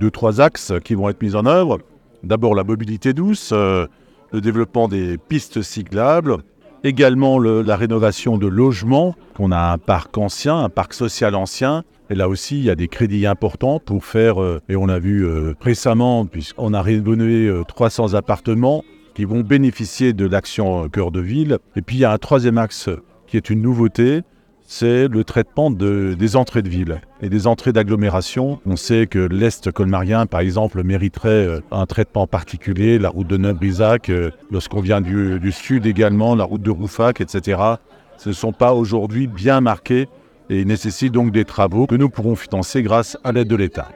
deux, trois axes qui vont être mis en œuvre. D'abord la mobilité douce, euh, le développement des pistes cyclables, également le- la rénovation de logements, qu'on a un parc ancien, un parc social ancien. Et là aussi, il y a des crédits importants pour faire, euh, et on a vu euh, récemment, puisqu'on a rénové euh, 300 appartements qui vont bénéficier de l'action Cœur de Ville. Et puis il y a un troisième axe qui est une nouveauté, c'est le traitement de- des entrées de ville et des entrées d'agglomération. On sait que l'Est colmarien, par exemple, mériterait euh, un traitement particulier, la route de Neuf-Brisac, euh, lorsqu'on vient du, du sud également, la route de Roufac, etc. Ce ne sont pas aujourd'hui bien marqués et nécessitent donc des travaux que nous pourrons financer grâce à l'aide de l'État.